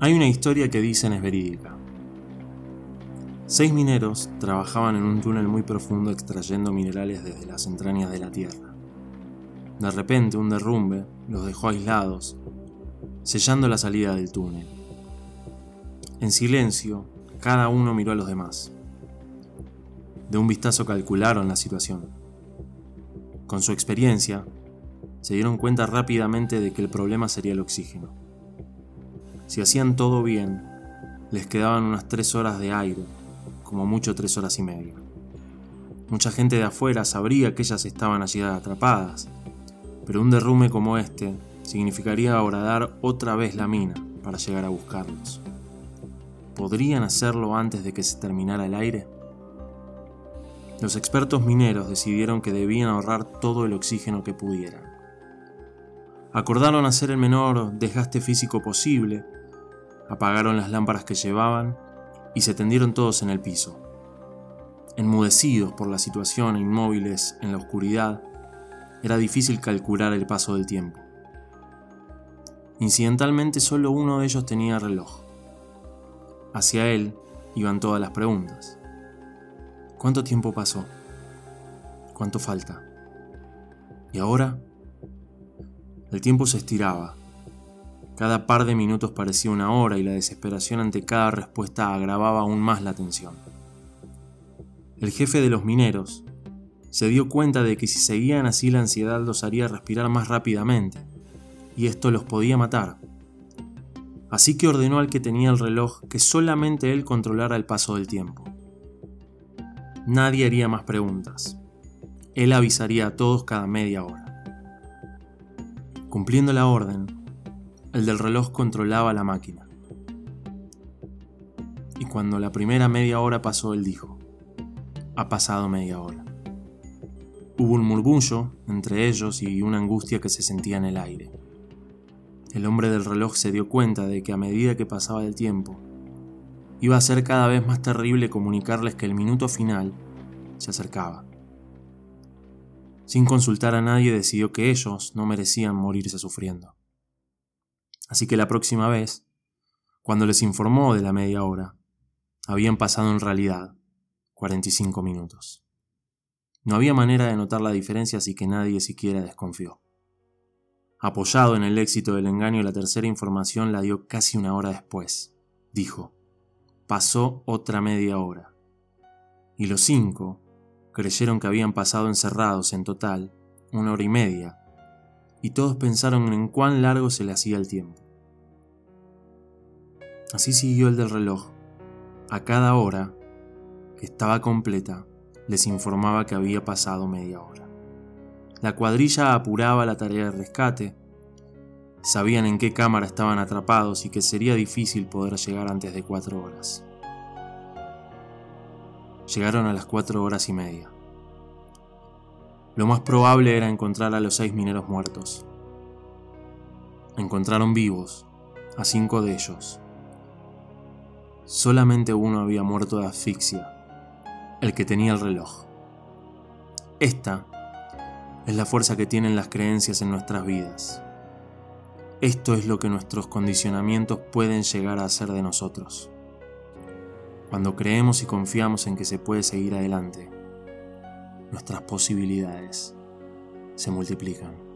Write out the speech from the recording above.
Hay una historia que dicen es verídica. Seis mineros trabajaban en un túnel muy profundo extrayendo minerales desde las entrañas de la tierra. De repente un derrumbe los dejó aislados, sellando la salida del túnel. En silencio, cada uno miró a los demás. De un vistazo calcularon la situación. Con su experiencia, se dieron cuenta rápidamente de que el problema sería el oxígeno. Si hacían todo bien, les quedaban unas tres horas de aire, como mucho tres horas y media. Mucha gente de afuera sabría que ellas estaban allí atrapadas, pero un derrumbe como este significaría horadar otra vez la mina para llegar a buscarlos. ¿Podrían hacerlo antes de que se terminara el aire? Los expertos mineros decidieron que debían ahorrar todo el oxígeno que pudieran. Acordaron hacer el menor desgaste físico posible apagaron las lámparas que llevaban y se tendieron todos en el piso. Enmudecidos por la situación e inmóviles en la oscuridad, era difícil calcular el paso del tiempo. Incidentalmente solo uno de ellos tenía reloj. Hacia él iban todas las preguntas. ¿Cuánto tiempo pasó? ¿Cuánto falta? ¿Y ahora? El tiempo se estiraba, cada par de minutos parecía una hora y la desesperación ante cada respuesta agravaba aún más la tensión. El jefe de los mineros se dio cuenta de que si seguían así la ansiedad los haría respirar más rápidamente, y esto los podía matar. Así que ordenó al que tenía el reloj que solamente él controlara el paso del tiempo. Nadie haría más preguntas. Él avisaría a todos cada media hora. Cumpliendo la orden, el del reloj controlaba la máquina. Y cuando la primera media hora pasó, él dijo, ha pasado media hora. Hubo un murmullo entre ellos y una angustia que se sentía en el aire. El hombre del reloj se dio cuenta de que a medida que pasaba el tiempo, iba a ser cada vez más terrible comunicarles que el minuto final se acercaba. Sin consultar a nadie decidió que ellos no merecían morirse sufriendo. Así que la próxima vez, cuando les informó de la media hora, habían pasado en realidad 45 minutos. No había manera de notar la diferencia así que nadie siquiera desconfió. Apoyado en el éxito del engaño, la tercera información la dio casi una hora después. Dijo, pasó otra media hora. Y los cinco creyeron que habían pasado encerrados en total una hora y media y todos pensaron en cuán largo se le hacía el tiempo. Así siguió el del reloj. A cada hora, que estaba completa, les informaba que había pasado media hora. La cuadrilla apuraba la tarea de rescate. Sabían en qué cámara estaban atrapados y que sería difícil poder llegar antes de cuatro horas. Llegaron a las cuatro horas y media. Lo más probable era encontrar a los seis mineros muertos. Encontraron vivos a cinco de ellos. Solamente uno había muerto de asfixia, el que tenía el reloj. Esta es la fuerza que tienen las creencias en nuestras vidas. Esto es lo que nuestros condicionamientos pueden llegar a hacer de nosotros. Cuando creemos y confiamos en que se puede seguir adelante, nuestras posibilidades se multiplican.